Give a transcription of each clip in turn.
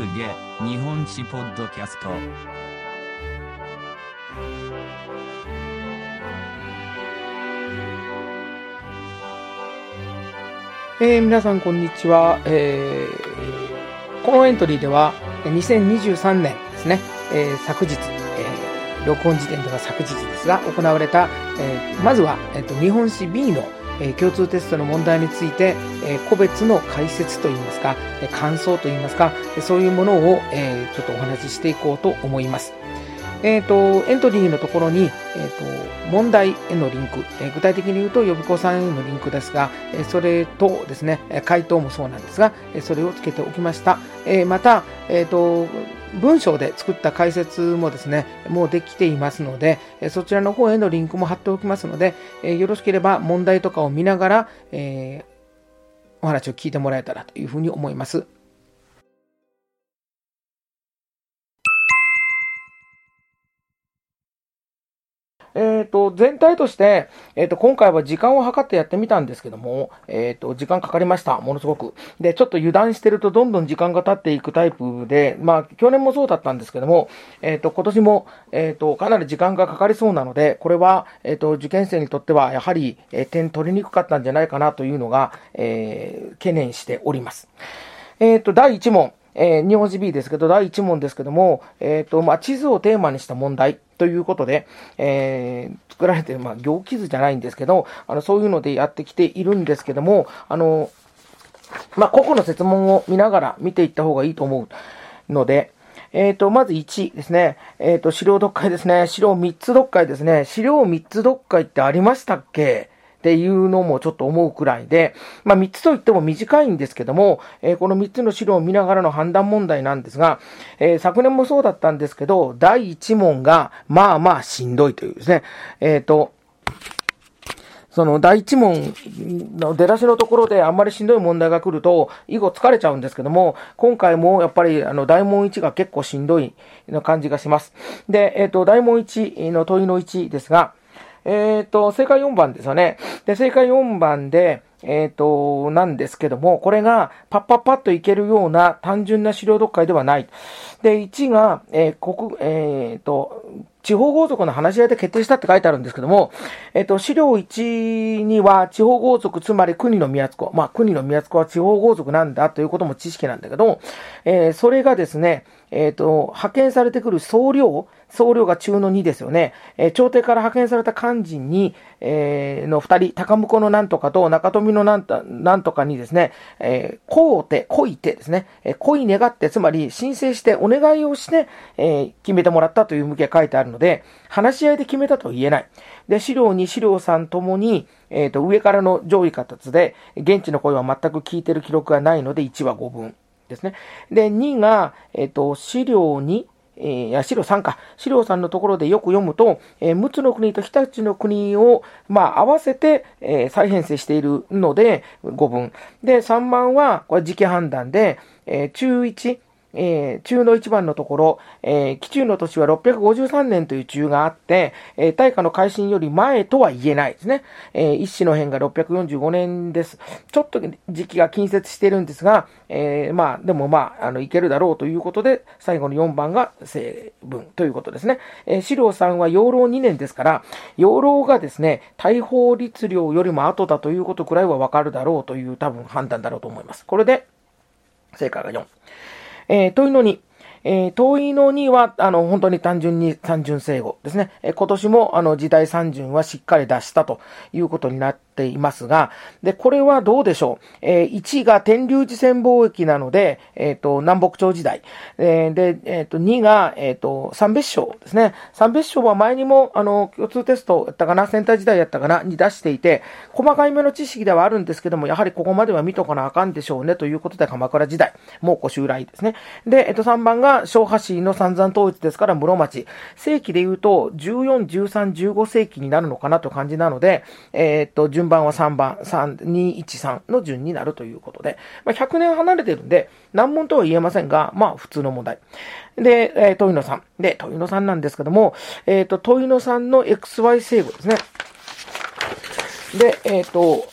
くげ日本史ポッドキャストえー皆さんこんにちは、えーこのエントリーでは2023年ですね、えー昨日、えー録音時点では昨日ですが行われた、えーまずは、えっと日本史 B の、え共通テストの問題について、え個別の解説といいますか、え感想といいますか、そういうものを、えちょっとお話ししていこうと思います。えっ、と、エントリーのところに、えっ、と、問題へのリンク、えー具体的に言うと予備校さんへのリンクですが、えーそれとですね、え回答もそうなんですが、えそれをつけておきました。えまた、えっ、と、文章で作った解説もですね、もうできていますので、そちらの方へのリンクも貼っておきますので、よろしければ問題とかを見ながら、えーお話を聞いてもらえたらというふうに思います。えっ、と、全体として、えっ、と、今回は時間を計ってやってみたんですけども、えっ、と、時間かかりました。ものすごく。で、ちょっと油断してるとどんどん時間が経っていくタイプで、まあ、去年もそうだったんですけども、えっ、と、今年も、えっ、と、かなり時間がかかりそうなので、これは、えっ、と、受験生にとっては、やはり、え点取りにくかったんじゃないかなというのが、えー懸念しております。えっ、と、第1問。えー日本史 B ですけど、第1問ですけども、えっ、と、まあ、地図をテーマにした問題ということで、えー作られてる、まあ、行記図じゃないんですけど、あの、そういうのでやってきているんですけども、あの、まあ、個々の説問を見ながら見ていった方がいいと思うので、えっ、と、まず1ですね。えっ、と、資料読解ですね。資料3つ読解ですね。資料3つ読解ってありましたっけ？っていうのもちょっと思うくらいで、まあ3つといっても短いんですけども、えーこの3つの資料を見ながらの判断問題なんですが、えー昨年もそうだったんですけど、第1問がまあまあしんどいというですね。えっ、と、その第一問の出だしのところであんまりしんどい問題が来ると、以後疲れちゃうんですけども、今回もやっぱりあの大問1が結構しんどいな感じがします。で、えっ、と、大問1の問いの1ですが、えっ、と、正解4番ですよね。で、正解4番で、えっ、と、なんですけども、これがパッパッパッといけるような単純な資料読解ではない。で、1が、えー国、えっ、と、地方豪族の話し合いで決定したって書いてあるんですけども、えっ、と、資料1には地方豪族、つまり国の宮津子。まあ、国の宮津子は地方豪族なんだということも知識なんだけど、えそれがですね、えっ、と、派遣されてくる総領、総領が中の2ですよね。えー朝廷から派遣された肝心に、えーの2人、高婿のなんとかと中富のなんとなんとかにですね、えー、こうて、こいてですね、えー、こい願って、つまり申請してお願いをして、えー決めてもらったという向きが書いてあるので、話し合いで決めたと言えない。で、資料2、資料3ともに、えっ、と、上からの上位形で、現地の声は全く聞いてる記録がないので、1は5分ですね。で、2が、えっ、と、資料2、えーや、資料3か。資料3のところでよく読むと、えー、陸奥の国と日立の国を、まあ、合わせて、えー再編成しているので、5分。で、3番は、これ時期判断で、えー中1、えー中の1番のところ、えー、紀中の年は653年という中があって、えー大化の改新より前とは言えないですね。えー一子の変が645年です。ちょっと時期が近接してるんですが、えーまあ、でもまあ、あの、いけるだろうということで、最後の4番が成分ということですね。えー、資料3は養老2年ですから、養老がですね、大法律令よりも後だということくらいはわかるだろうという多分判断だろうと思います。これで、正解が4。えー問いのに。えー遠いのには、あの、本当に単純に三巡正語ですね。えー今年も、あの、時代三巡はしっかり出したということになっていますが、で、これはどうでしょう？えー1が天竜寺線貿易なので、えっ、と、南北朝時代。えーで、えっ、と、2が、えっ、と、三別省ですね。三別省は前にも、あの、共通テストやったかな、センター時代やったかな、に出していて、細かいめの知識ではあるんですけども、やはりここまでは見とかなあかんでしょうね、ということで、鎌倉時代、蒙古襲来ですね。で、えっと、3番が、昭和市の三山統一ですから、室町。世紀で言うと、14、13、15世紀になるのかなという感じなので、えっと、順番は3番、3、2、1、3の順になるということで、まあ、100年離れてるんで、難問とは言えませんが、まあ、普通の問題。で、えー、問いの3。で、問いの3なんですけども、えっ、と、問いの3の XY 整合ですね。で、えっ、と、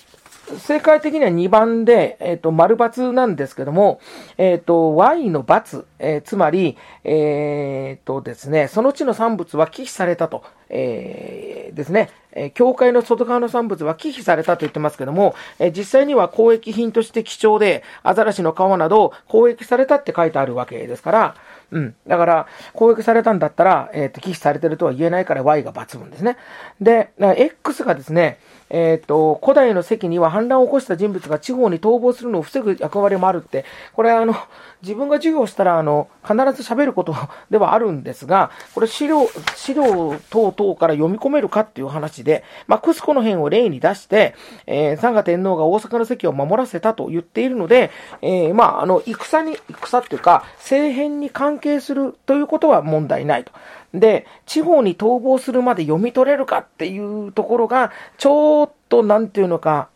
正解的には2番で、えっ、と、丸×なんですけども、えっ、と、Y の×、えーつまり、えっ、とですね、その地の産物は寄付されたと、えーですね、えー教会の外側の産物は寄付されたと言ってますけども、え実際には交易品として貴重で、アザラシの皮など交易されたって書いてあるわけですから、うん。だから、交易されたんだったら、えっ、と、寄付されてるとは言えないから Y が抜群ですね。で、X がですね、えっ、と、古代の席には反乱を起こした人物が地方に逃亡するのを防ぐ役割もあるって、これあの、自分が授業したら、あの、必ず喋ることではあるんですが、これ資料、資料等々から読み込めるかっていう話で、まあ、クスコの辺を例に出して、えー、三河天皇が大阪の席を守らせたと言っているので、えー、まあ、あの、戦に、戦っていうか、政変に関係するということは問題ないと。で、地方に逃亡するまで読み取れるかっていうところが、ちょっと、なんていうのか、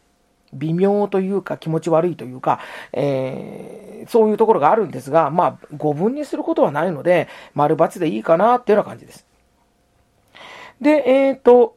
微妙というか気持ち悪いというか、えーそういうところがあるんですが、まあ、語分にすることはないので、丸×でいいかなっていうような感じです。で、えっ、と、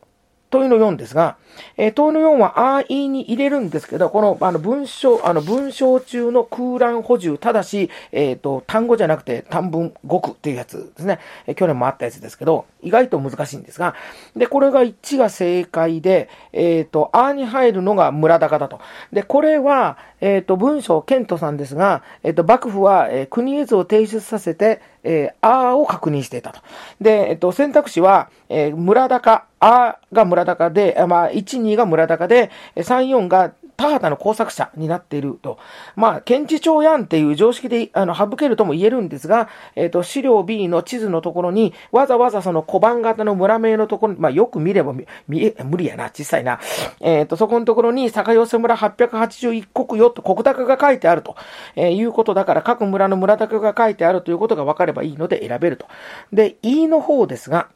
問いの4ですが、えー問いの4は、あいに入れるんですけど、この、あの、文章、あの、文章中の空欄補充、ただし、えっ、と、単語じゃなくて単文語句っていうやつですね。えー去年もあったやつですけど、意外と難しいんですが、で、これが1が正解で、えっ、と、あに入るのが村高だと。で、これは、えっ、と、文章、ケントさんですが、えっ、と、幕府は、え国絵図を提出させて、えー、あーを確認していたと。で、えっ、と、選択肢は、えー村高、あが村高で、まあ、1、2が村高で、3、4が田畑の工作者になっていると。まあ、検事長やんっていう常識で、あの、省けるとも言えるんですが、えっ、と、資料 B の地図のところに、わざわざその小判型の村名のところに、まあ、よく見れば見、見え、無理やな、小さいな。えっ、と、そこのところに、坂寄村881国よと国高が書いてあると、えーいうことだから、各村の村高が書いてあるということが分かればいいので選べると。で、E の方ですが、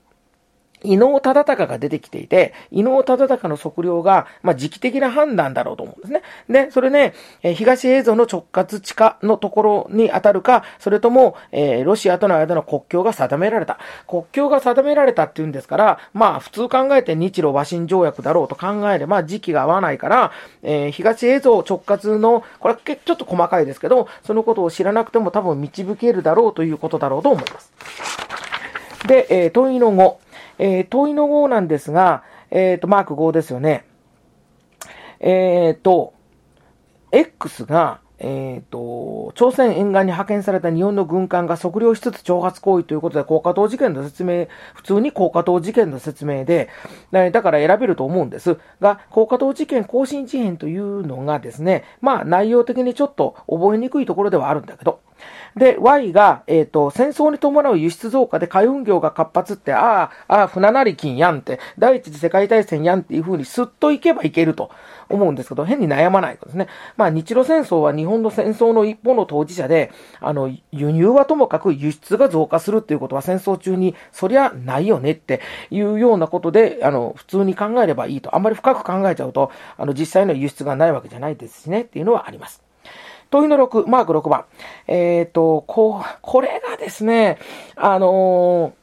伊能忠敬が出てきていて、伊能忠敬の測量が、まあ、時期的な判断だろうと思うんですね。で、それね、え東映像の直轄地下のところに当たるか、それとも、えーロシアとの間の国境が定められた。国境が定められたっていうんですから、まあ、普通考えて日露和親条約だろうと考えれば、時期が合わないから、えー東映像直轄の、これはちょっと細かいですけど、そのことを知らなくても多分導けるだろうということだろうと思います。で、えー問いの5。えー問いの号なんですが、えっ、と、マーク5ですよね。えっ、と、X が、えっ、と、朝鮮沿岸に派遣された日本の軍艦が測量しつつ挑発行為ということで、高架島事件の説明、普通に高架島事件の説明で、だから選べると思うんですが、高架島事件更新事変というのがですね、まあ内容的にちょっと覚えにくいところではあるんだけど、で、Y が、えっ、と、戦争に伴う輸出増加で海運業が活発って、ああ、ああ、船成金やんって、第一次世界大戦やんっていう風にスッといけばいけると。思うんですけど、変に悩まないことですね。まあ、日露戦争は日本の戦争の一方の当事者で、あの、輸入はともかく輸出が増加するっていうことは戦争中に、そりゃないよねっていうようなことで、あの、普通に考えればいいと。あんまり深く考えちゃうと、あの、実際の輸出がないわけじゃないですしねっていうのはあります。問いの6、マーク6番。えっ、と、こう、これがですね、あのー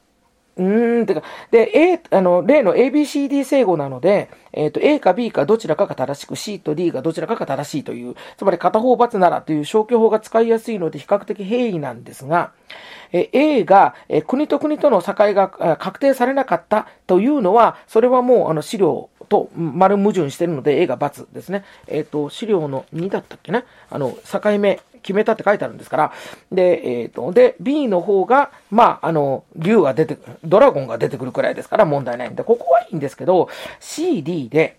うーん、てか、で、A、あの、例の ABCD 整合なので、えっ、と、A か B かどちらかが正しく、C と D がどちらかが正しいという、つまり片方×ならという消去法が使いやすいので比較的平易なんですが、え A が、え国と国との境が確定されなかったというのは、それはもうあの資料と丸矛盾しているので A が×ですね。えっ、と、資料の2だったっけね。あの、境目決めたって書いてあるんですから。で、えっ、と、で、B の方が、まあ、あの、竜が出てくる、ドラゴンが出てくるくらいですから問題ないんで、ここはいいんですけど、C、D で、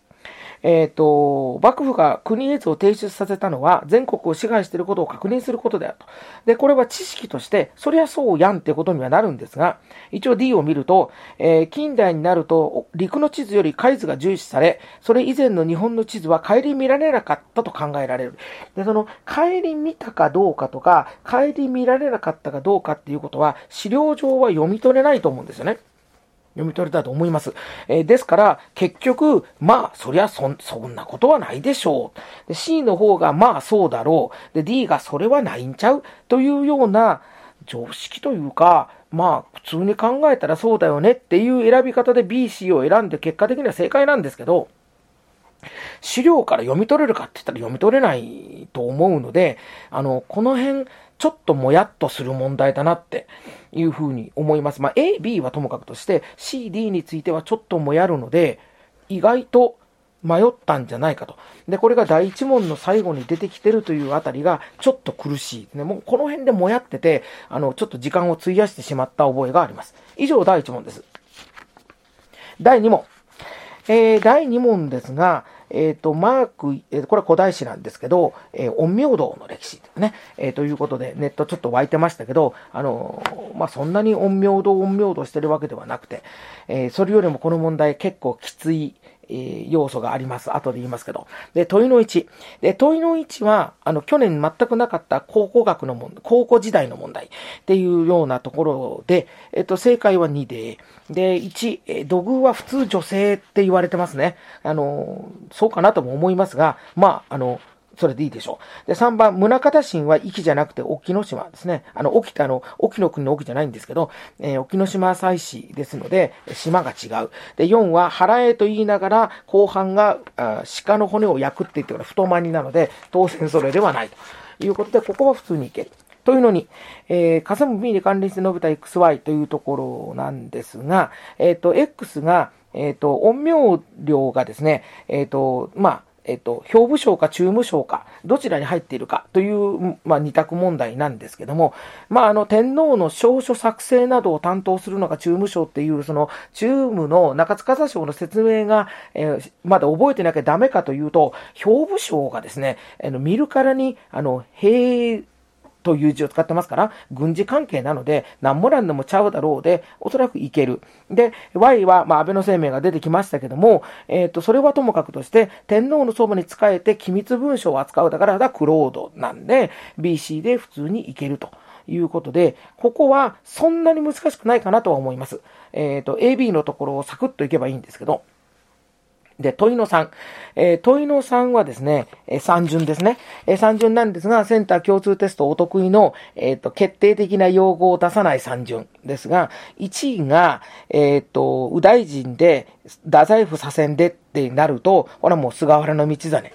えっ、と、幕府が国絵図を提出させたのは全国を支配していることを確認することであると。で、これは知識として、そりゃそうやんってことにはなるんですが、一応 D を見ると、えー近代になると陸の地図より海図が重視され、それ以前の日本の地図は顧みられなかったと考えられる。で、その、顧みたかどうかとか、顧みられなかったかどうかっていうことは、資料上は読み取れないと思うんですよね。読み取れたと思います。えーですから、結局、まあ、そりゃそ、そんなことはないでしょう。で C の方が、まあ、そうだろう。で、D が、それはないんちゃう？というような常識というか、まあ、普通に考えたらそうだよね？っていう選び方で B、C を選んで結果的には正解なんですけど、資料から読み取れるかって言ったら読み取れないと思うので、あの、この辺、ちょっともやっとする問題だなっていうふうに思います。まあ、A、B はともかくとして、C、D についてはちょっともやるので、意外と迷ったんじゃないかと。で、これが第一問の最後に出てきてるというあたりが、ちょっと苦しい。ね、もうこの辺でもやってて、あの、ちょっと時間を費やしてしまった覚えがあります。以上、第一問です。第二問。えー、第2問ですが、えっ、ー、と、マーク、えー、これは古代史なんですけど、えー、陰陽道の歴史ね、えー、ということで、ネットちょっと湧いてましたけど、あのー、まあ、そんなに陰陽道、陰陽道してるわけではなくて、え、それよりもこの問題結構きつい、え、要素があります。後で言いますけど。で、問いの1。で、問いの1は、あの、去年全くなかった考古学の問題、考古時代の問題っていうようなところで、えっと、正解は2で、で、1、え土偶は普通女性って言われてますね。あの、そうかなとも思いますが、まあ、あの、それでいいでしょう。で、3番、宗像神は壱岐じゃなくて沖ノ島ですね。あの、沖ってあの、沖の国の沖じゃないんですけど、えー、沖ノ島祭祀ですので、島が違う。で、4は、腹へと言いながら、後半が、鹿の骨を焼くって言ってる太まになので、当然それではないということで、ここは普通にいける。というのに、えー、かさむ B に関連して述べた XY というところなんですが、えっ、ー、と、X が、えっ、ー、と、陰陽量がですね、えっ、ー、と、まあ、えっと、表部省か中務省か、どちらに入っているかという、まあ、二択問題なんですけども、まあ、あの、天皇の証書作成などを担当するのが中務省っていう、その、中務の中塚省の説明が、えー、まだ覚えてなきゃダメかというと、表部省がですね、あの、見るからに、あの、平、という字を使ってますから、軍事関係なので、何もなんでもちゃうだろうで、おそらくいける。で、Y は、まあ、安倍の生命が出てきましたけども、えっ、ー、と、それはともかくとして、天皇のそばに仕えて機密文書を扱うだからだ、クロードなんで、BC で普通にいけると。いうことで、ここはそんなに難しくないかなとは思います。えっ、ー、と、AB のところをサクッといけばいいんですけど、で、問いの3。えー、問いの3はですね、えー、3順ですね。えー、3順なんですが、センター共通テストお得意の、えっ、ー、と、決定的な用語を出さない3順ですが、1位が、えっ、ー、と、右大臣で、太宰府左遷でってなると、これはもう菅原道真。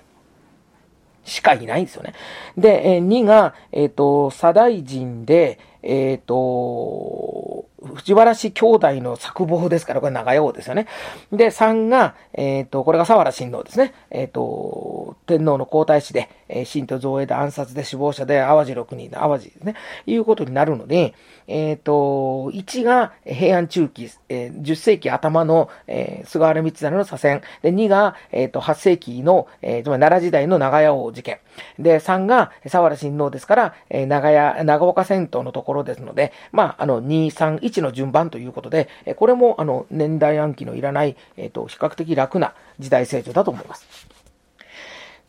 しかいないんですよね。で、えー、2が、えっ、と、左大臣で、えっ、と、藤原氏兄弟の作望ですから、これ長屋ですよね。で、3が、えっ、ー、と、これが沢原親王ですね。えっ、ー、と、天皇の皇太子で、えー、神と造営で暗殺で死亡者で淡路六人の淡路ですね。いうことになるので、えっ、ー、と、1が平安中期、えー、10世紀頭の、えー、菅原道真の左遷。で、2が、えっ、ー、と、8世紀の、えー、つまり奈良時代の長屋王事件。で、3が沢原親王ですから、えー、長屋、長岡戦闘のところですので、まあ、あの、2、3、1の順番ということで、えこれも、あの、年代暗記のいらない、えっ、ー、と、比較的楽な時代成長だと思います。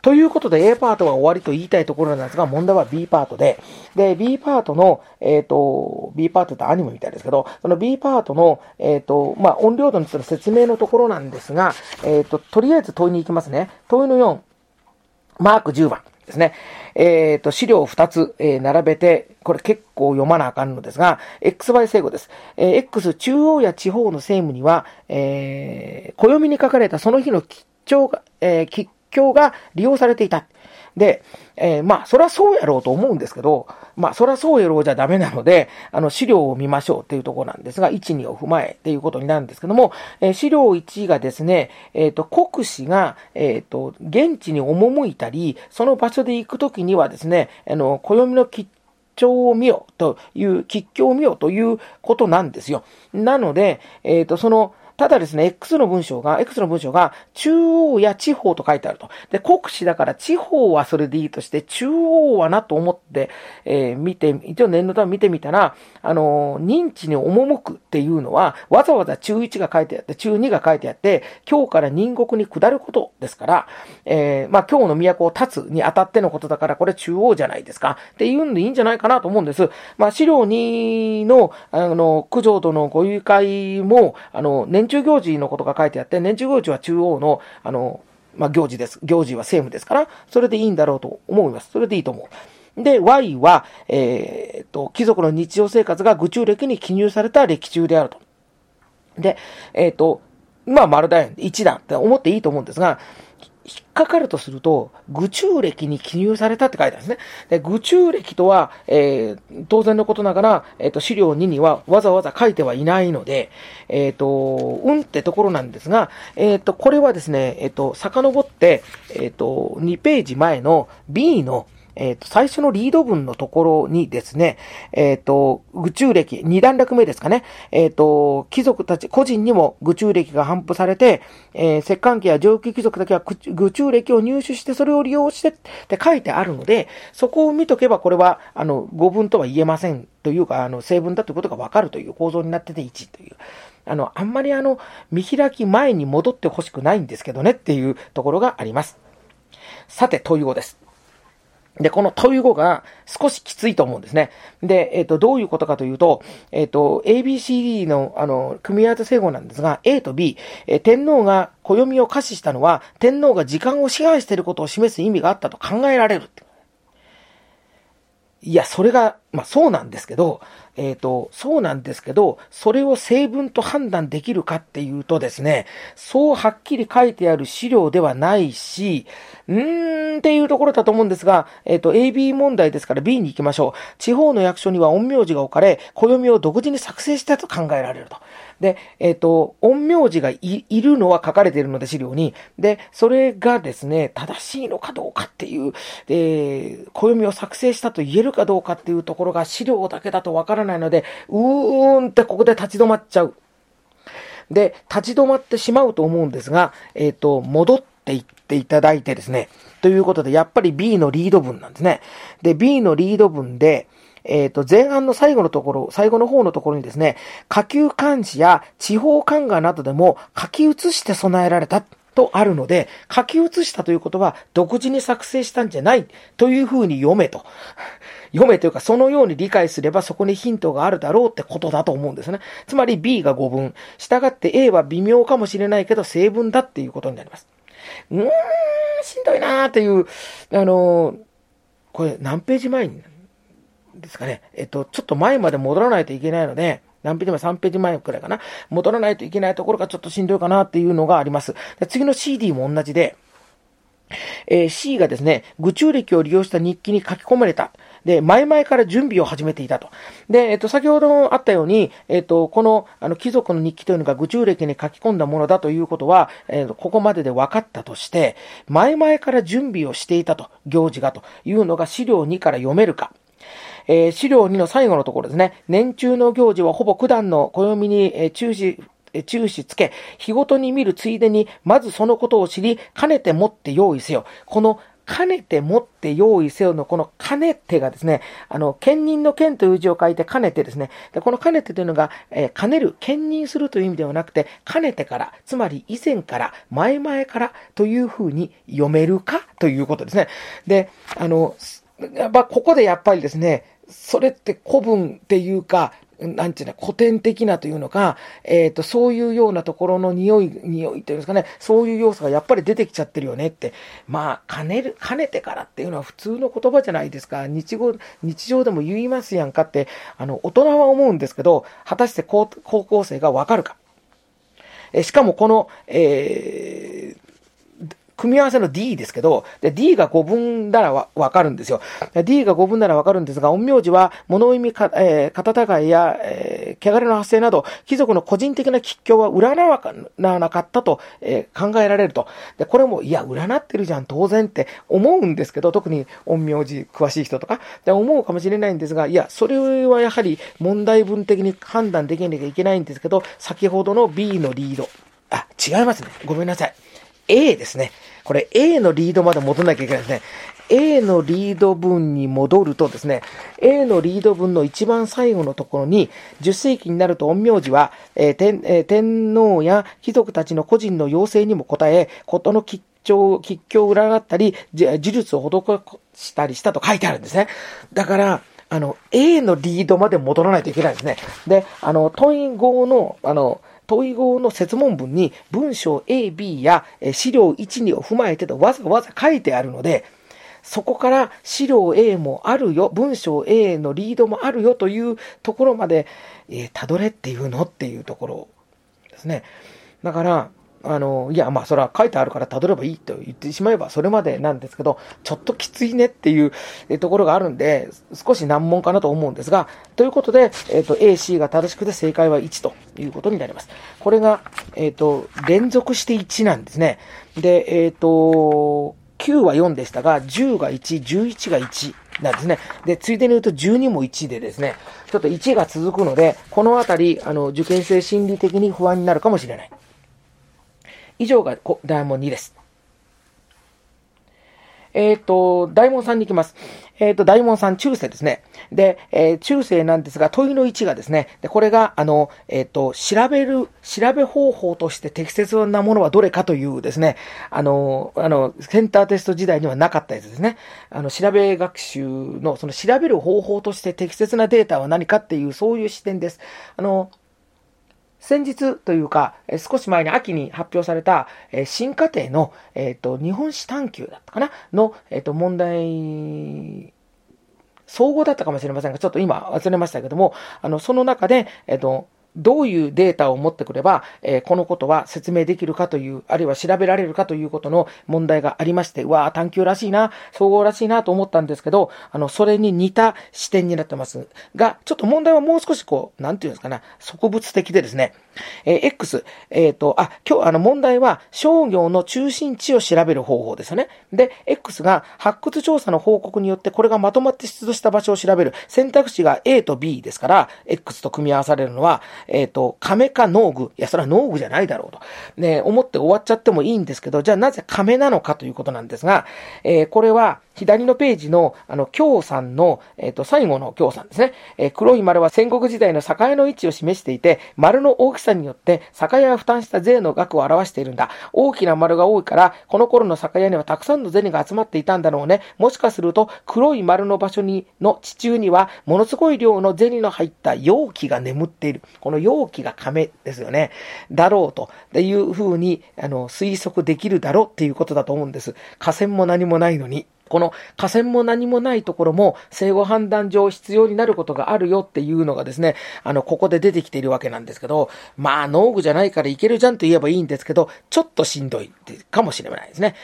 ということで A パートは終わりと言いたいところなんですが、問題は B パートで、で、B パートの、えっ、ー、と、B パートってアニメみたいですけど、その B パートの、えっ、ー、と、まあ、音量度についての説明のところなんですが、えっ、ー、と、とりあえず問いに行きますね。問いの4、マーク10番。ですね。えっ、ー、と、資料を2つ、えー、並べて、これ結構読まなあかんのですが、XY 整合です。えー、X 中央や地方の政務には、えー、暦に書かれたその日の吉兆が、えー、境が利用されていた。で、えー、まあ、それはそうやろうと思うんですけど、まあ、それはそうやろうじゃダメなので、あの、資料を見ましょうっていうところなんですが、1、2を踏まえっていうことになるんですけども、えー、資料1がですね、えっ、ー、と、国司が、えっ、と、現地に赴いたり、その場所で行くときにはですね、あの、暦の吉兆を見よという、吉祥を見よということなんですよ。なので、えっ、と、その、ただですね、X の文章が、X の文章が、中央や地方と書いてあると。で、国史だから地方はそれでいいとして、中央はなと思って、えー、見て、一応念のため見てみたら、あのー、認知に赴くっていうのは、わざわざ中1が書いてあって、中2が書いてあって、今日から隣国に下ることですから、えー、まあ、今日の都を立つにあたってのことだから、これ中央じゃないですか。っていうんでいいんじゃないかなと思うんです。まあ、資料2の、あの、九条とのご誘拐も、あの、年中行事のことが書いてあって、年中行事は中央の、あの、まあ、行事です。行事は政務ですから、それでいいんだろうと思います。それでいいと思う。で、Y は、えー、っと、貴族の日常生活が愚中歴に記入された歴中であると。で、えー、っと、まあ、丸だよ。一段って思っていいと思うんですが、引っかかるとすると、愚中歴に記入されたって書いてあるんですね。で、愚中歴とは、えー、当然のことながら、えっ、ー、と、資料2にはわざわざ書いてはいないので、えっ、ー、と、うんってところなんですが、えっ、と、これはですね、えっ、と、遡って、えっ、と、2ページ前の B の、えっ、ー、と、最初のリード文のところにですね、えっ、ー、と、愚中歴、二段落目ですかね、えっ、ー、と、貴族たち、個人にも愚中歴が頒布されて、えー、石棺家や上級貴族だけは愚中歴を入手してそれを利用してって書いてあるので、そこを見とけばこれは、あの、語文とは言えませんというか、あの、成分だということがわかるという構造になってて1という。あの、あんまりあの、見開き前に戻ってほしくないんですけどねっていうところがあります。さて、問い語です。で、この問い語が少しきついと思うんですね。で、えっ、ー、と、どういうことかというと、えっ、ー、と、ABCD の、あの、組み合わせ整合なんですが、A と B、えー、天皇が暦を可視したのは、天皇が時間を支配していることを示す意味があったと考えられる。いや、それが、まあそうなんですけど、えっ、ー、と、そうなんですけど、それを成分と判断できるかっていうとですね、そうはっきり書いてある資料ではないし、うーんっていうところだと思うんですが、えっ、ー、と、AB 問題ですから B に行きましょう。地方の役所には陰陽師が置かれ、暦を独自に作成したと考えられると。で、えっ、ー、と、陰陽師がいるのは書かれているので資料に。で、それがですね、正しいのかどうかっていう、えー、暦を作成したと言えるかどうかっていうところが資料だけだとわからないので、うーんってここで立ち止まっちゃう。で、立ち止まってしまうと思うんですが、えっ、ー、と、戻っていっていただいてですね、ということで、やっぱり B のリード文なんですね。で、B のリード文で、えっ、ー、と、前半の最後のところ、最後の方のところにですね、下級漢字や地方漢画などでも書き写して備えられた。とあるので、書き写したということは、独自に作成したんじゃないというふうに読めと。読めというか、そのように理解すればそこにヒントがあるだろうってことだと思うんですね。つまり B が5分。従って A は微妙かもしれないけど、成分だっていうことになります。うーん、しんどいなーっていう、あのー、これ何ページ前にですかね。えっと、ちょっと前まで戻らないといけないので、何ページ前 ?3 ページ前くらいかな。戻らないといけないところがちょっとしんどいかなっていうのがあります。で次の CD も同じで、えー、C がですね、愚中歴を利用した日記に書き込まれた。で、前々から準備を始めていたと。で、えっと、先ほどあったように、えっと、この、あの、貴族の日記というのが愚中歴に書き込んだものだということは、えっと、ここまでで分かったとして、前々から準備をしていたと、行事がというのが資料2から読めるか。えー、資料2の最後のところですね。年中の行事はほぼ九段の暦に、えー、注視、注視つけ、日ごとに見るついでに、まずそのことを知り、かねてもって用意せよ。このかねてもって用意せよのこのかねてがですね、あの、兼任の兼という字を書いてかねてですね。でこのかねてというのが、えー、兼ねる、兼任するという意味ではなくて、かねてから、つまり以前から、前々からというふうに読めるかということですね。で、あの、やっぱここでやっぱりですね、それって古文っていうか、なんていうの、古典的なというのか、えっ、ー、と、そういうようなところの匂い、匂いっていうんですかね、そういう要素がやっぱり出てきちゃってるよねって。まあ、兼ねる、兼ねてからっていうのは普通の言葉じゃないですか。日語、日常でも言いますやんかって、あの、大人は思うんですけど、果たして高校生がわかるか。えしかもこの、えー、組み合わせの D ですけど、で D が5分ならわかるんですよ。D が5分ならわかるんですが、陰陽師は物意味か、えー、肩違いや、えー、汚れの発生など、貴族の個人的な吉凶は占わなかったと、えー、考えられると。で、これも、いや、占ってるじゃん、当然って思うんですけど、特に陰陽師詳しい人とか、で思うかもしれないんですが、いや、それはやはり問題文的に判断できなきゃいけないんですけど、先ほどの B のリード。あ、違いますね。ごめんなさい。A ですね。これ A のリードまで戻らなきゃいけないですね。A のリード文に戻るとですね、A のリード文の一番最後のところに、10世紀になると陰陽師は、えー天えー、天皇や貴族たちの個人の要請にも応え、ことの吉祥、吉祥を占ったり、呪術を施したりしたと書いてあるんですね。だから、あの、A のリードまで戻らないといけないんですね。で、あの、問い語の、あの、問い語の説問文に文章 A、B や資料1、2を踏まえてとわざわざ書いてあるので、そこから資料 A もあるよ、文章 A のリードもあるよというところまで、えー、たどれっていうのっていうところですね。だから、あの、いや、まあ、それは書いてあるから辿ればいいと言ってしまえばそれまでなんですけど、ちょっときついねっていうところがあるんで、少し難問かなと思うんですが、ということで、えっ、ー、と、A、C が正しくて正解は1ということになります。これが、えっ、ー、と、連続して1なんですね。で、えっ、ー、と、9は4でしたが、10が1、11が1なんですね。で、ついでに言うと12も1でですね、ちょっと1が続くので、このあたり、あの、受験生心理的に不安になるかもしれない。以上が大問2です。えっ、ー、と、大門さんに行きます。えっ、ー、と、大門さん、中世ですね。で、えー、中世なんですが、問いの1がですね、で、これが、あの、えっ、と、調べる、調べ方法として適切なものはどれかというですね、あの、あの、センターテスト時代にはなかったやつですね。あの、調べ学習の、その調べる方法として適切なデータは何かっていう、そういう視点です。あの、先日というか、少し前に秋に発表された、新課程の、えっ、と、日本史探求だったかな？の、えっ、と、問題、総合だったかもしれませんが、ちょっと今忘れましたけども、あの、その中で、えっ、と、どういうデータを持ってくれば、えー、このことは説明できるかという、あるいは調べられるかということの問題がありまして、うわぁ、探求らしいな、総合らしいなと思ったんですけど、あの、それに似た視点になってますが、ちょっと問題はもう少しこう、なんていうんですかな、植物的でですね、えー、X、えっ、ー、と、あ、今日あの問題は商業の中心地を調べる方法ですよね。で、X が発掘調査の報告によってこれがまとまって出土した場所を調べる選択肢が A と B ですから、X と組み合わされるのは、えっ、ー、と、亀か農具。いや、それは農具じゃないだろうと。ね、思って終わっちゃってもいいんですけど、じゃあなぜ亀なのかということなんですが、えー、これは、左のページの、あの、京さんの、えっ、と、最後の京さんですね。えー、黒い丸は戦国時代の境の位置を示していて、丸の大きさによって、酒屋が負担した税の額を表しているんだ。大きな丸が多いから、この頃の酒屋にはたくさんの銭が集まっていたんだろうね。もしかすると、黒い丸の場所に、の地中には、ものすごい量の銭の入った容器が眠っている。この容器が亀ですよね。だろうと。っていうふうに、あの、推測できるだろうっていうことだと思うんです。河川も何もないのに。この河川も何もないところも生後判断上必要になることがあるよっていうのがですね、あの、ここで出てきているわけなんですけど、まあ、農具じゃないからいけるじゃんと言えばいいんですけど、ちょっとしんどいかもしれないですね。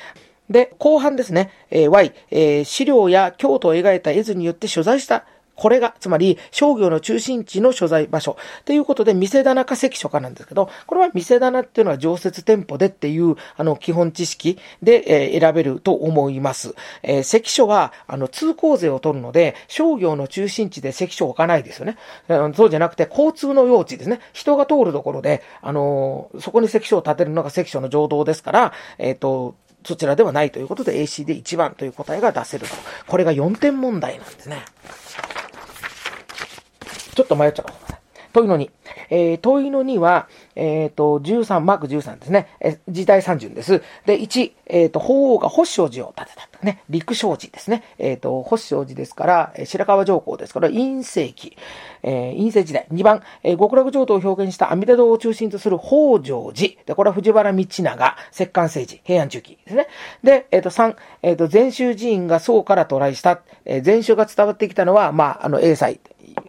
で、後半ですね、えー、Y、えー、資料や京都を描いた絵図によって所在したこれが、つまり商業の中心地の所在場所。ということで、店棚か関所かなんですけど、これは店棚っていうのは常設店舗でっていう、あの、基本知識で、え、選べると思います。えー、関所は、あの、通行税を取るので、商業の中心地で関所を置かないですよね。そうじゃなくて、交通の用地ですね。人が通るところで、あのそこに関所を建てるのが関所の浄土ですから、えっ、と、そちらではないということで AC で1番という答えが出せると。これが4点問題なんですね。ちょっと迷っちゃう。問いの2。えー、問いの2は、えっ、ー、と、13、マーク13ですね。え時代三順です。で、1、えっ、ー、と、法皇が星正寺を建てた。ね、陸正寺ですね。えっ、ー、と、星正寺ですから、白川上皇ですから、陰世紀、えー、陰世時代。2番、えー、極楽浄土を表現した阿弥陀堂を中心とする北条寺。で、これは藤原道長、石棺政治、平安中期ですね。で、えっ、ー、と、3、えっ、と、禅宗寺院が宋から渡来した。えー、禅宗が伝わってきたのは、まあ、あの、英才。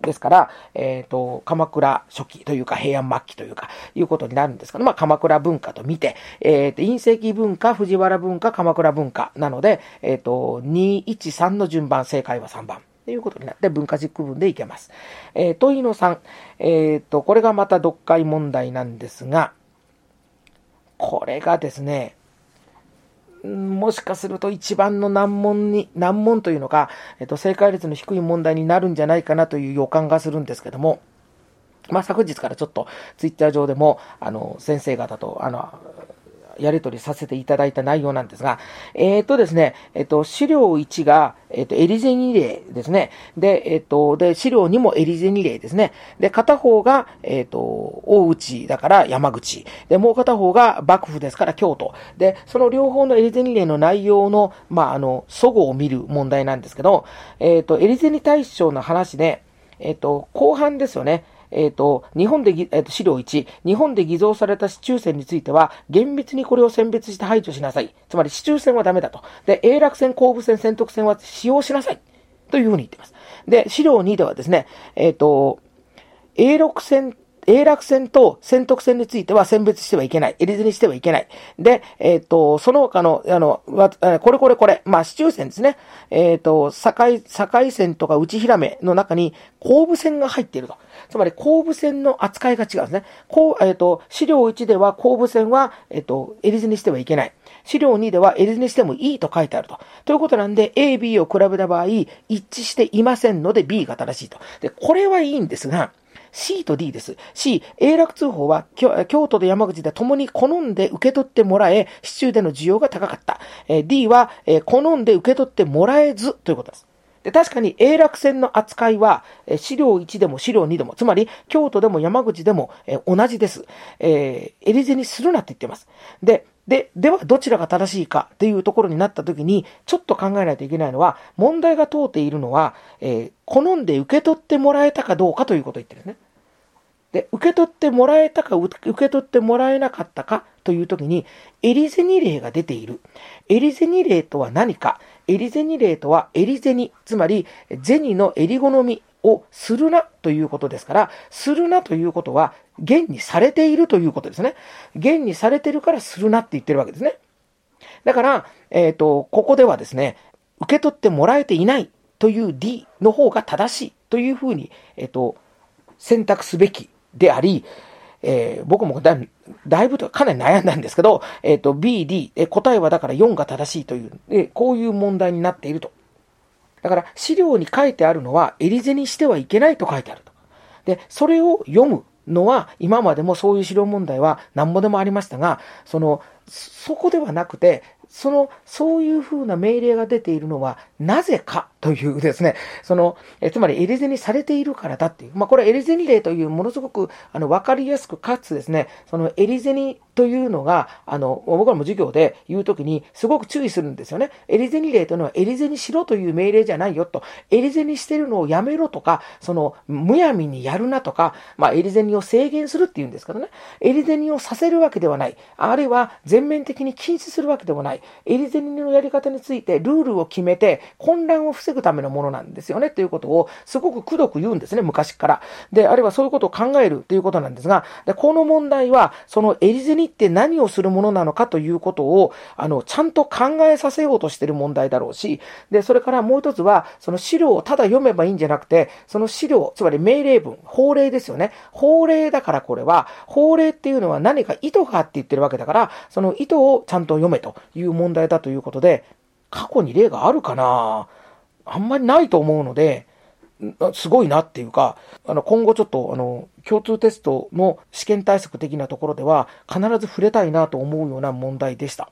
ですから、えっ、ー、と、鎌倉初期というか平安末期というか、いうことになるんですけど、まあ、鎌倉文化と見て、えっ、ー、と、隕石文化、藤原文化、鎌倉文化なので、えっ、ー、と、2、1、3の順番、正解は3番。ということになって文化軸区分でいけます。えー、問いの3。えっ、ー、と、これがまた読解問題なんですが、これがですね、もしかすると一番の難問に、難問というのが、えっと、正解率の低い問題になるんじゃないかなという予感がするんですけども、まあ、昨日からちょっとツイッター上でも、あの、先生方と、あの、やり取りさせていただいた内容なんですが、えっ、ー、とですね、えっ、ー、と、資料1が、えっ、ー、と、エリゼニ例ですね。で、えっ、と、で、資料2もエリゼニ例ですね。で、片方が、えっ、と、大内だから山口。で、もう片方が幕府ですから京都。で、その両方のエリゼニ例の内容の、まあ、あの、祖語を見る問題なんですけど、えっ、と、エリゼニ大将の話で、えっ、と、後半ですよね。えっ、ー、と、日本で、えっ、ー、と、資料1、日本で偽造された市中線については、厳密にこれを選別して排除しなさい。つまり、市中線はダメだと。で、永楽線、後部線、仙徳線は使用しなさい。というふうに言ってます。で、資料2ではですね、えっ、ー、と、永禄線、永楽線と仙徳線については選別してはいけない。エリゼにしてはいけない。で、えっ、と、その他の、あの、わこれこれこれ、まあ、市中線ですね。えっ、と、境、境線とか内平目の中に後部線が入っていると。つまり後部線の扱いが違うんですね。こう、えっ、と、資料1では後部線は、えっ、と、エリゼにしてはいけない。資料2では L にしてもいいと書いてあると。ということなんで、A、B を比べた場合、一致していませんので B が正しいと。で、これはいいんですが、C と D です。C、永楽通報は京都と山口で共に好んで受け取ってもらえ、市中での需要が高かった。え D はえ好んで受け取ってもらえずということです。で、確かに永楽線の扱いは、え資料1でも資料2でも、つまり京都でも山口でも、え同じです。えー、エリゼにするなって言ってます。で、で、ではどちらが正しいかっていうところになった時に、ちょっと考えないといけないのは、問題が通っているのは、えー、好んで受け取ってもらえたかどうかということを言ってるね。で、受け取ってもらえたか、受け取ってもらえなかったかという時に、エリゼニ例が出ている。エリゼニ例とは何か？エリゼニ例とはエリゼニ、つまり、銭の襟好みをするなということですから、するなということは、現にされているということですね。現にされてるからするなって言ってるわけですね。だから、えっ、ー、と、ここではですね、受け取ってもらえていないという D の方が正しいというふうに、えっ、ー、と、選択すべきであり、えー、僕もだだいぶとかなり悩んだんですけど、えっ、ー、と、B、D、答えはだから4が正しいという、えこういう問題になっていると。だから資料に書いてあるのは、エリゼにしてはいけないと書いてあると。で、それを読むのは、今までもそういう資料問題は何ぼでもありましたが、その、そこではなくて、その、そういうふうな命令が出ているのは、なぜかというですね、その、えつまりエレゼにされているからだっていう、まあ、これエレゼニ例というものすごく、あの、わかりやすく、かつですね、そのエリゼニというのが、あの、僕らも授業で言うときに、すごく注意するんですよね。エリゼニ例というのは、エリゼにしろという命令じゃないよと、エリゼにしてるのをやめろとか、その、むやみにやるなとか、まあ、エリゼニを制限するっていうんですからね、エリゼニをさせるわけではない、あるいは全面的に禁止するわけでもない、エリゼニのやり方についてルールを決めて、混乱を防ぐためのものなんですよねということをすごくくどく言うんですね、昔から。で、あるいはそういうことを考えるということなんですが、でこの問題は、そのエリゼニって何をするものなのかということを、あの、ちゃんと考えさせようとしてる問題だろうし、で、それからもう一つは、その資料をただ読めばいいんじゃなくて、その資料、つまり命令文、法令ですよね。法令だからこれは、法令っていうのは何か意図があって言ってるわけだから、その意図をちゃんと読めといういう問題だということで、過去に例があるかなあんまりないと思うので、すごいなっていうか、あの、今後ちょっと、あの、共通テストの試験対策的なところでは、必ず触れたいなと思うような問題でした。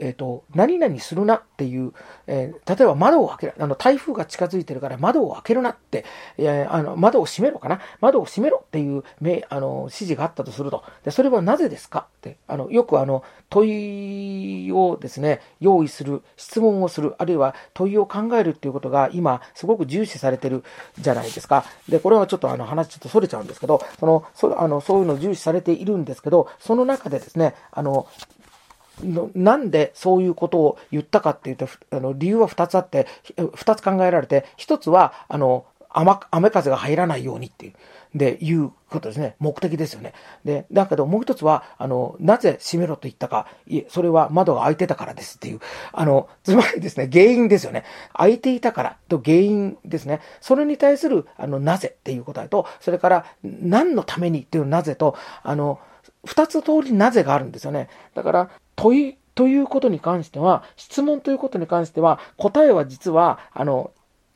えっ、ー、と、何々するなっていう、えー、例えば窓を開ける、あの、台風が近づいてるから窓を開けるなって、えー、あの、窓を閉めろかな窓を閉めろっていう、め、あの、指示があったとすると。で、それはなぜですかって、あの、よくあの、問いをですね、用意する、質問をする、あるいは問いを考えるっていうことが今、すごく重視されてるじゃないですか。で、これはちょっとあの、話ちょっと逸れちゃうんですけど、その、そあのそういうの重視されているんですけど、その中でですね、あの、なんでそういうことを言ったかっていうと、あの理由は2つあって、2つ考えられて、1つは、あの、雨雨風が入らないようにっていう。で、いうことですね。目的ですよね。で、だけどもう一つは、あの、なぜ閉めろと言ったか、い、それは窓が開いてたからですっていう、あの、つまりですね、原因ですよね。開いていたからと原因ですね。それに対する、あの、なぜっていう答えと、それから、何のためにっていうなぜと、あの、二つ通りなぜがあるんですよね。だから、問いということに関しては、質問ということに関しては、答えは実は、あの、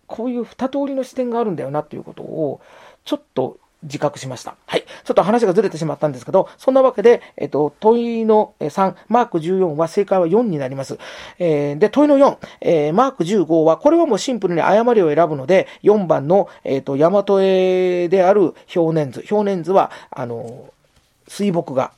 こういう二通りの視点があるんだよなということを、ちょっと自覚しました。はい。ちょっと話がずれてしまったんですけど、そんなわけで、えっと、問いの3、マーク14は正解は4になります。えー、で、問いの4、えー、マーク15は、これはもうシンプルに誤りを選ぶので、4番の、えっと、大和絵である表年図。表年図は、あの、水墨画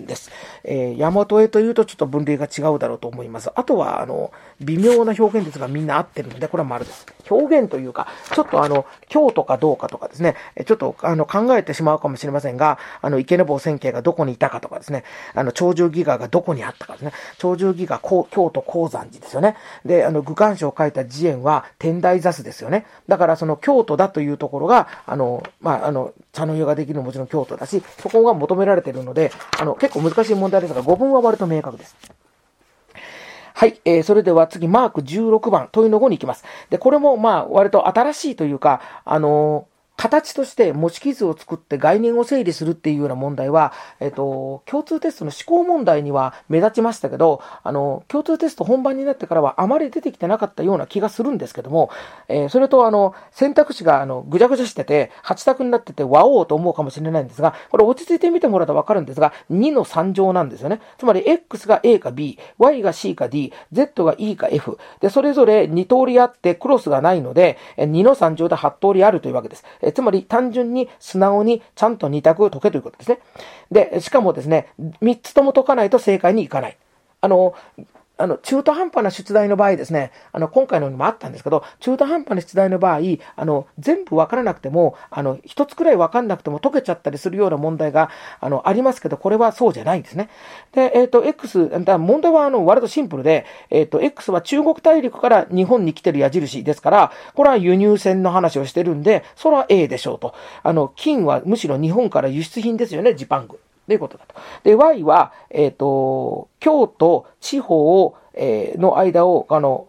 です。えー、大和絵というとちょっと分類が違うだろうと思います。あとは、あの、微妙な表現ですがみんな合ってるので、これは丸です。表現というか、ちょっとあの、京都かどうかとかですね、ちょっとあの、考えてしまうかもしれませんが、あの、池坊千景がどこにいたかとかですね、あの、長寿ギガがどこにあったかですね、長寿ギガ、京都鉱山寺ですよね。で、あの、具漢書を書いた寺院は天台座ですよね。だからその京都だというところが、あの、まあ、あの、茶の湯ができるのもちろん京都だし、そこが求められているので、あの、結構難しい問題ですが、語文は割と明確です。はい。えー、それでは次、マーク16番、問いの5に行きます。で、これも、まあ、割と新しいというか、あのー形として模式図を作って概念を整理するっていうような問題は、えっ、と、共通テストの思考問題には目立ちましたけど、あの、共通テスト本番になってからはあまり出てきてなかったような気がするんですけども、えー、それとあの、選択肢があの、ぐちゃぐちゃしてて、8択になってて、わおうと思うかもしれないんですが、これ落ち着いてみてもらうとわかるんですが、2の3乗なんですよね。つまり、X が A か B、Y が C か D、Z が E か F。で、それぞれ2通りあってクロスがないので、2の3乗で8通りあるというわけです。えつまり、単純に素直にちゃんと2択解けということですね。で、しかもですね、3つとも解かないと正解にいかない。あの、あの、中途半端な出題の場合ですね、あの、今回のにもあったんですけど、中途半端な出題の場合、あの、全部わからなくても、あの、一つくらいわかんなくても解けちゃったりするような問題が、あの、ありますけど、これはそうじゃないんですね。で、えっ、ー、と、X、問題は、あの、割とシンプルで、えっ、ー、と、X は中国大陸から日本に来てる矢印ですから、これは輸入船の話をしてるんで、それは A でしょうと。あの、金はむしろ日本から輸出品ですよね、ジパング。ということだと。で、Y は、えっ、ー、と、京都、地方を、えー、の間を、あの、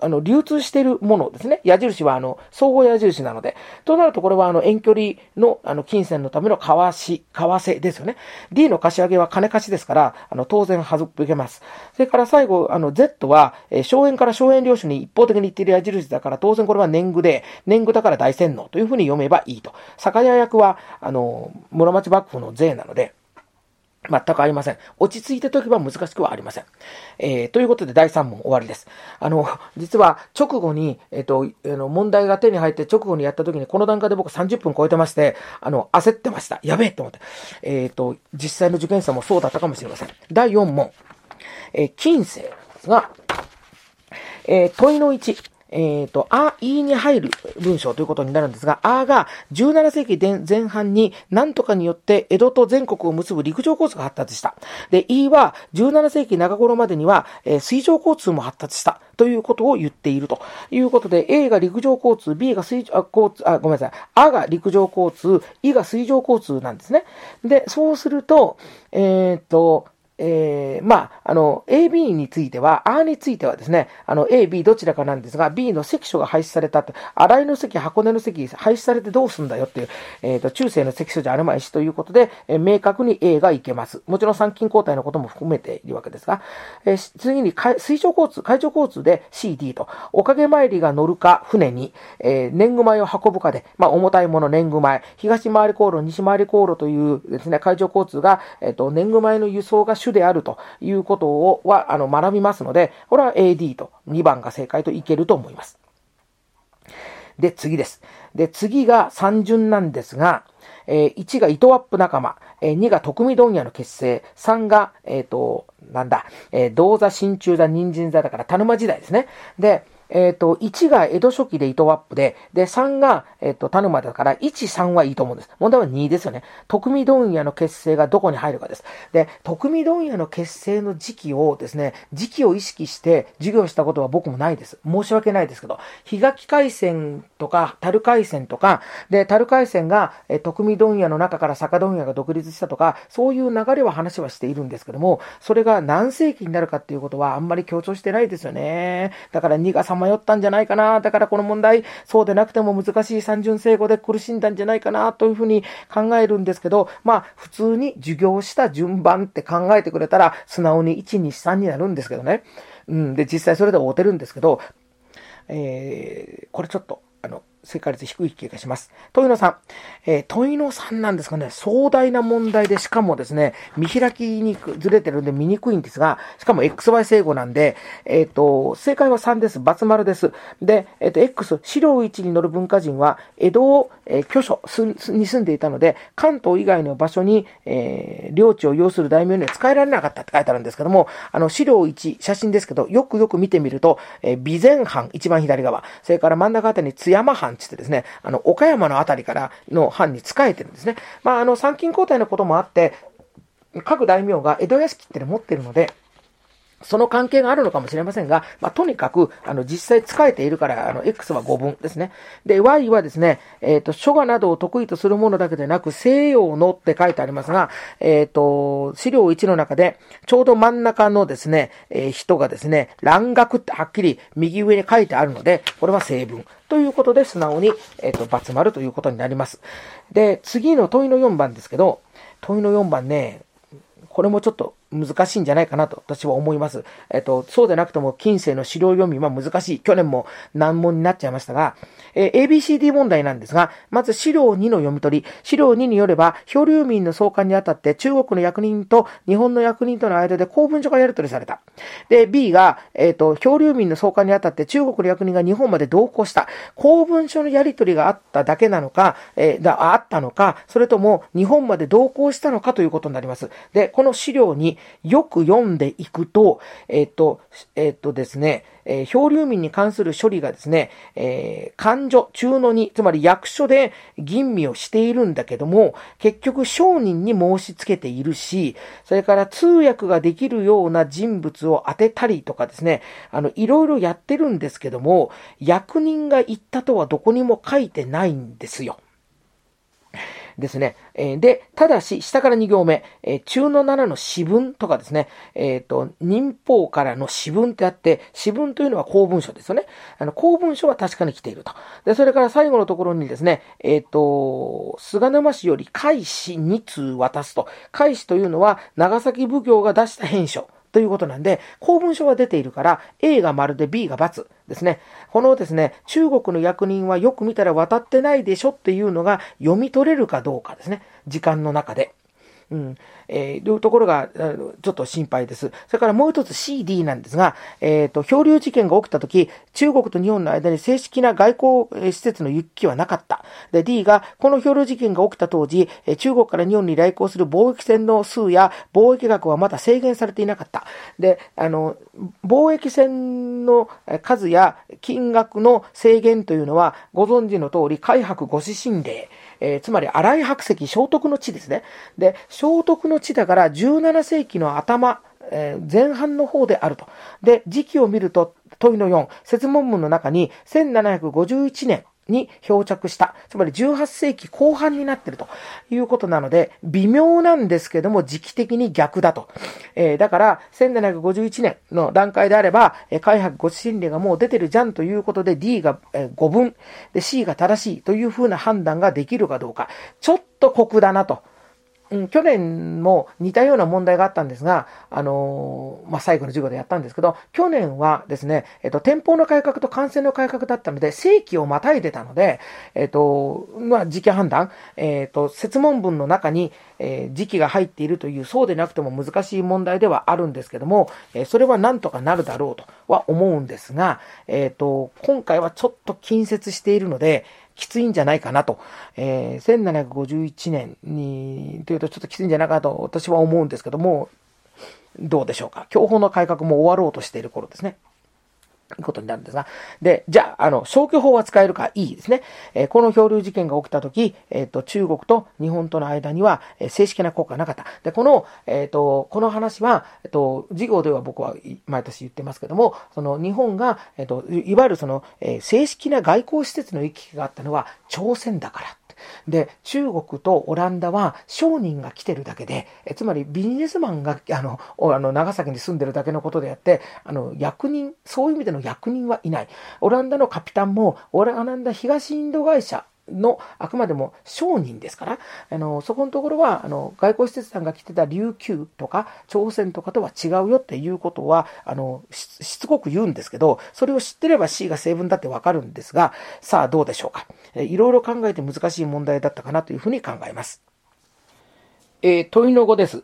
あの、流通しているものですね。矢印は、あの、相互矢印なので。となると、これは、あの、遠距離の、あの、金銭のための為替、為替ですよね。D の貸し上げは金貸しですから、あの、当然省けます。それから最後、あの、Z は、えー、荘園から荘園領主に一方的に言っている矢印だから、当然これは年貢で、年貢だから大洗脳というふうに読めばいいと。酒屋役は、あの、室町幕府の税なので、全くありません。落ち着いて解けば難しくはありません。えー、ということで第3問終わりです。あの、実は直後に、えっ、ー、と、あの、問題が手に入って直後にやった時にこの段階で僕30分超えてまして、あの、焦ってました。やべえと思って。えっ、ー、と、実際の受験者もそうだったかもしれません。第4問。えー、金星ですが、え、問いの1。えっ、ー、と、あ、いに入る文章ということになるんですが、あが17世紀前半に何とかによって江戸と全国を結ぶ陸上交通が発達した。で、いは17世紀中頃までには、えー、水上交通も発達した。ということを言っているということで、A が陸上交通、B が水上交通、あ、ごめんなさい。あが陸上交通、いが水上交通なんですね。で、そうすると、えっ、ー、と、えー、まあ、あの、AB については、R についてはですね、あの、A、B どちらかなんですが、B の関所が廃止されたと、洗いの席、箱根の席、廃止されてどうすんだよっていう、えっ、ー、と、中世の関所じゃあるまいしということで、えー、明確に A がいけます。もちろん参勤交代のことも含めているわけですが、えー、次に水上交通、海上交通で CD と、おかげ参りが乗るか、船に、えー、年貢米を運ぶかで、まあ、重たいもの、年貢米、東回り航路、西回り航路というですね、海上交通が、えっ、と、年貢米の輸送が主であるということをはあの学びますので、これは AD と2番が正解といけると思います。で、次です。で、次が三巡なんですが、えー、1が糸ワップ仲間、えー、2が徳見問屋の結成、3が、えっ、ー、と、なんだ、えー、銅座、真鍮座、人参座だから、田沼時代ですね。で、えっ、ー、と、1が江戸初期で糸ワップで、で、3が、えっ、ー、と、田沼だから、1、3はいいと思うんです。問題は2ですよね。徳見問屋の結成がどこに入るかです。で、徳見問屋の結成の時期をですね、時期を意識して授業したことは僕もないです。申し訳ないですけど、檜垣海戦とか、樽海戦とか、で、樽海戦が、え徳見問屋の中から坂問屋が独立したとか、そういう流れは話はしているんですけども、それが何世紀になるかっていうことはあんまり強調してないですよね。だから2が3迷ったんじゃないかな。だからこの問題、そうでなくても難しい三巡整語で苦しんだんじゃないかな、というふうに考えるんですけど、まあ、普通に授業した順番って考えてくれたら、素直に1、2、3になるんですけどね。うん。で、実際それで合うてるんですけど、えー、これちょっと、正解率低い気がします。問いの3。えー、問いの3なんですかね、壮大な問題で、しかもですね、見開きにくずれてるんで見にくいんですが、しかも XY 整合なんで、えっ、ー、と、正解は3です。×丸です。で、えっ、ー、と、X、資料1に乗る文化人は、江戸を、えー、居所に住んでいたので、関東以外の場所に、えー、領地を要する大名には使えられなかったって書いてあるんですけども、あの、資料1、写真ですけど、よくよく見てみると、えー、備前藩、一番左側、それから真ん中あたりに津山藩つってですね、あの、岡山のあたりからの藩に仕えてるんですね。まあ、あの、参勤交代のこともあって、各大名が江戸屋敷っての持ってるので、その関係があるのかもしれませんが、まあ、とにかく、あの、実際使えているから、あの、X は5分ですね。で、Y はですね、えっ、ー、と、書画などを得意とするものだけでなく、西洋のって書いてありますが、えっ、ー、と、資料1の中で、ちょうど真ん中のですね、えー、人がですね、蘭学ってはっきり右上に書いてあるので、これは成分。ということで、素直に、えっ、と、×丸ということになります。で、次の問いの4番ですけど、問いの4番ね、これもちょっと難しいんじゃないかなと私は思います。えっと、そうでなくても近世の資料読みは難しい。去年も難問になっちゃいましたが、えー、ABCD 問題なんですが、まず資料2の読み取り。資料2によれば、漂流民の送還にあたって中国の役人と日本の役人との間で公文書がやり取りされた。で、B が、えっ、ー、と、漂流民の送還にあたって中国の役人が日本まで同行した。公文書のやり取りがあっただけなのか、えー、だ、あったのか、それとも日本まで同行したのかということになります。で、この資料2によく読んでいくと、えっ、と、えっ、とですね、えー、漂流民に関する処理がですね、えー、勘所、中の2、つまり役所で吟味をしているんだけども、結局商人に申し付けているし、それから通訳ができるような人物を当てたりとかですね、あの、いろいろやってるんですけども、役人が言ったとはどこにも書いてないんですよ。ですね。えー、で、ただし、下から2行目、えー、中の7の私文とかですね、えっ、ー、と、民法からの私文ってあって、私文というのは公文書ですよね。あの、公文書は確かに来ていると。で、それから最後のところにですね、えっ、と、菅沼市より海士2通渡すと。海士というのは、長崎奉行が出した返書。ということなんで、公文書は出ているから、A が丸で B が×ですね。このですね、中国の役人はよく見たら渡ってないでしょっていうのが読み取れるかどうかですね。時間の中で。うん。えー、いうところが、ちょっと心配です。それからもう一つ CD なんですが、えっ、ー、と、漂流事件が起きたとき、中国と日本の間に正式な外交施設の行き来はなかった。で、D が、この漂流事件が起きた当時、中国から日本に来航する貿易船の数や貿易額はまだ制限されていなかった。で、あの、貿易船の数や金額の制限というのは、ご存知の通り、海白ご指針令、えー、つまり荒い白石聖徳の地ですね。で、聖徳の地だから17世紀の頭、えー、前半の方であると。で、時期を見ると、問いの4、説問文の中に1751年、に漂着した。つまり18世紀後半になってるということなので、微妙なんですけども時期的に逆だと。えー、だから、1751年の段階であれば、え開発ご心理がもう出てるじゃんということで D が、え5分、で C が正しいというふうな判断ができるかどうか。ちょっと酷だなと。うん、去年も似たような問題があったんですが、あのー、まあ、最後の授業でやったんですけど、去年はですね、えっと、店舗の改革と感染の改革だったので、正規をまたいでたので、えっと、まあ、時期判断、えっと、説問文の中に、えー、時期が入っているという、そうでなくても難しい問題ではあるんですけども、えー、それはなんとかなるだろうとは思うんですが、えっと、今回はちょっと近接しているので、きついんじゃないかなと。えー、1751年に、というとちょっときついんじゃないかと私は思うんですけども、どうでしょうか。教法の改革も終わろうとしている頃ですね。ことになるんですが。で、じゃあ、あの、消去法は使えるかいいですね。えー、この漂流事件が起きたとき、えっ、ー、と、中国と日本との間には、えー、正式な効果がなかった。で、この、えっ、と、この話は、えっ、と、授業では僕は毎年言ってますけども、その日本が、えっ、と、いわゆるその、え正式な外交施設の行き来があったのは朝鮮だから。で、中国とオランダは商人が来てるだけで、えつまりビジネスマンが、あの、あの長崎に住んでるだけのことであって、あの、役人、そういう意味での役人はいない。オランダのカピタンも、オランダ東インド会社のあくまでも商人ですから、あのそこのところはあの外交使節団が来てた琉球とか朝鮮とかとは違うよっていうことはあのしつこく言うんですけど、それを知ってれば C が成分だってわかるんですが、さあどうでしょうか。えいろいろ考えて難しい問題だったかなというふうに考えます。えー、問いの語です。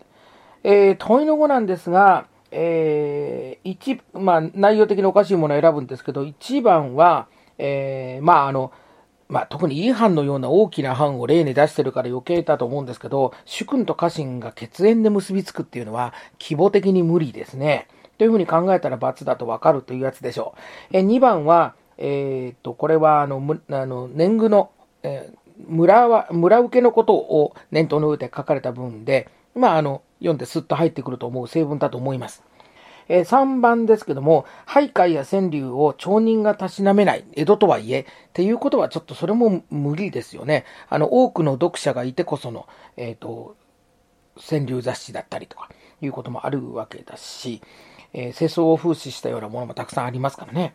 えー、問いの語なんですが、えー、一、まあ、内容的におかしいものを選ぶんですけど、1番は、えー、まあ、あの、まあ、特に違反のような大きな犯を例に出してるから余計だと思うんですけど、主君と家臣が血縁で結びつくっていうのは、規模的に無理ですね。というふうに考えたら罰だとわかるというやつでしょう。え2番は、えー、っと、これは、あの、あの年貢の、えー、村は、村受けのことを念頭に置いて書かれた文で、まあ、あの、読んですっと入ってくると思う成分だと思います。えー、3番ですけども、徘徊や川柳を町人がたしなめない、江戸とはいえ、っていうことはちょっとそれも無理ですよね。あの、多くの読者がいてこその、えっ、ー、と、川柳雑誌だったりとか、いうこともあるわけだし、えー、世相を風刺したようなものもたくさんありますからね。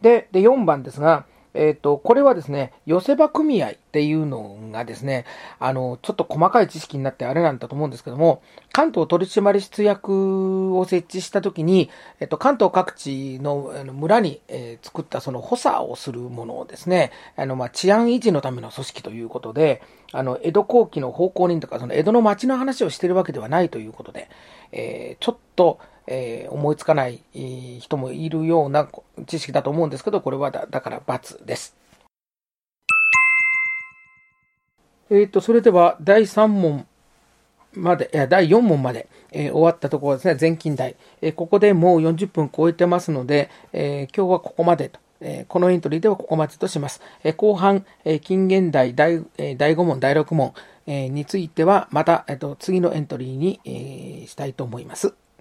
で、で、4番ですが、えっ、ー、と、これはですね、寄せ場組合っていうのがですね、あの、ちょっと細かい知識になってあれなんだと思うんですけども、関東取締室役を設置したときに、えっ、と、関東各地の村に、えー、作ったその補佐をするものをですね、あの、まあ、治安維持のための組織ということで、あの、江戸後期の奉公人とか、その江戸の町の話をしてるわけではないということで、えー、ちょっと、えー、思いつかない人もいるような知識だと思うんですけど、これはだだから×です。えっ、ー、と、それでは第3問まで、いや、第4問まで、えー、終わったところですね、全近代。えー、ここでもう40分超えてますので、え今日はここまでと。えこのエントリーではここまでとします。え後半、え近現代第え第5問、第6問、えについてはまた、えっと、次のエントリーに、えしたいと思います。